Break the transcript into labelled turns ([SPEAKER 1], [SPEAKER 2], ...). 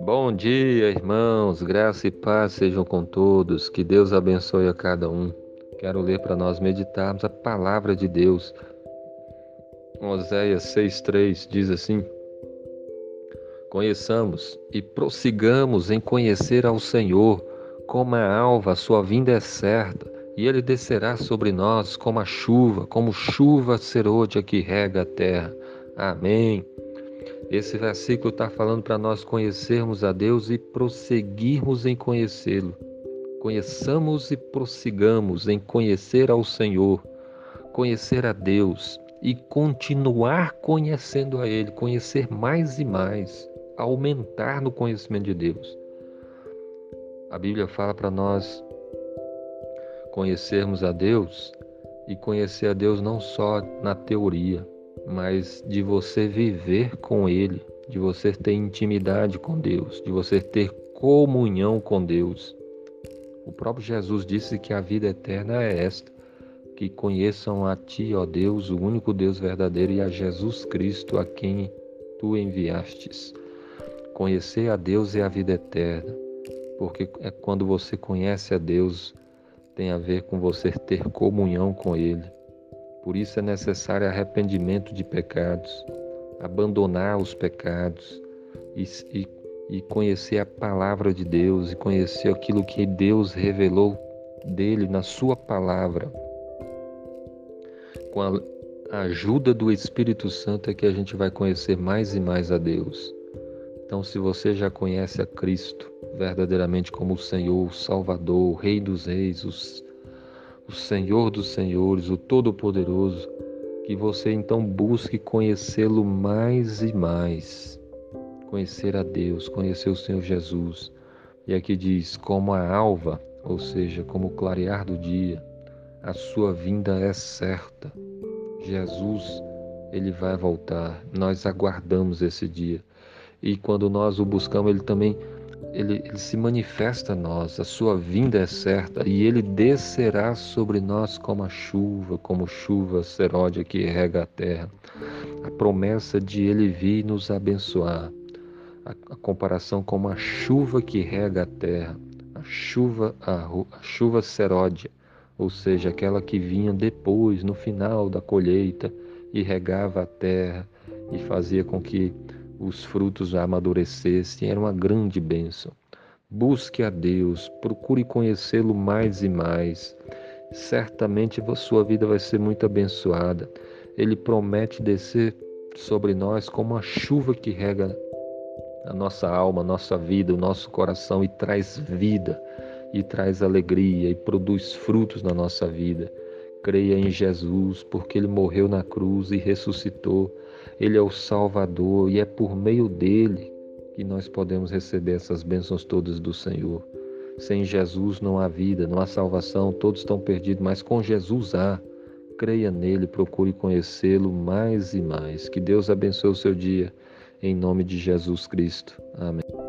[SPEAKER 1] Bom dia, irmãos. Graça e paz sejam com todos. Que Deus abençoe a cada um. Quero ler para nós meditarmos a palavra de Deus. Oséias 6:3 diz assim: Conheçamos e prossigamos em conhecer ao Senhor, como a alva, sua vinda é certa, e ele descerá sobre nós como a chuva, como chuva serôdia que rega a terra. Amém. Esse versículo está falando para nós conhecermos a Deus e prosseguirmos em conhecê-lo. Conheçamos e prossigamos em conhecer ao Senhor, conhecer a Deus e continuar conhecendo a Ele, conhecer mais e mais, aumentar no conhecimento de Deus. A Bíblia fala para nós conhecermos a Deus e conhecer a Deus não só na teoria, mas de você viver com Ele, de você ter intimidade com Deus, de você ter comunhão com Deus. O próprio Jesus disse que a vida eterna é esta: que conheçam a Ti, ó Deus, o único Deus verdadeiro, e a Jesus Cristo, a quem Tu enviastes. Conhecer a Deus é a vida eterna, porque é quando você conhece a Deus, tem a ver com você ter comunhão com Ele. Por isso é necessário arrependimento de pecados, abandonar os pecados e, e, e conhecer a palavra de Deus e conhecer aquilo que Deus revelou dele na sua palavra. Com a ajuda do Espírito Santo é que a gente vai conhecer mais e mais a Deus. Então, se você já conhece a Cristo verdadeiramente como o Senhor, o Salvador, o Rei dos Reis, os o Senhor dos Senhores, o Todo-Poderoso, que você então busque conhecê-lo mais e mais. Conhecer a Deus, conhecer o Senhor Jesus. E aqui diz: como a alva, ou seja, como o clarear do dia, a sua vinda é certa. Jesus, ele vai voltar. Nós aguardamos esse dia. E quando nós o buscamos, ele também ele, ele, se manifesta a nós, a sua vinda é certa e ele descerá sobre nós como a chuva, como chuva seródia que rega a terra. A promessa de ele vir nos abençoar. A, a comparação como a chuva que rega a terra, a chuva, a, a chuva seródia, ou seja, aquela que vinha depois, no final da colheita, e regava a terra e fazia com que os frutos amadurecessem, era uma grande bênção. Busque a Deus, procure conhecê-lo mais e mais. Certamente a sua vida vai ser muito abençoada. Ele promete descer sobre nós como a chuva que rega a nossa alma, a nossa vida, o nosso coração e traz vida, e traz alegria e produz frutos na nossa vida. Creia em Jesus, porque ele morreu na cruz e ressuscitou. Ele é o Salvador e é por meio dele que nós podemos receber essas bênçãos todas do Senhor. Sem Jesus não há vida, não há salvação, todos estão perdidos, mas com Jesus há. Creia nele, procure conhecê-lo mais e mais. Que Deus abençoe o seu dia, em nome de Jesus Cristo. Amém.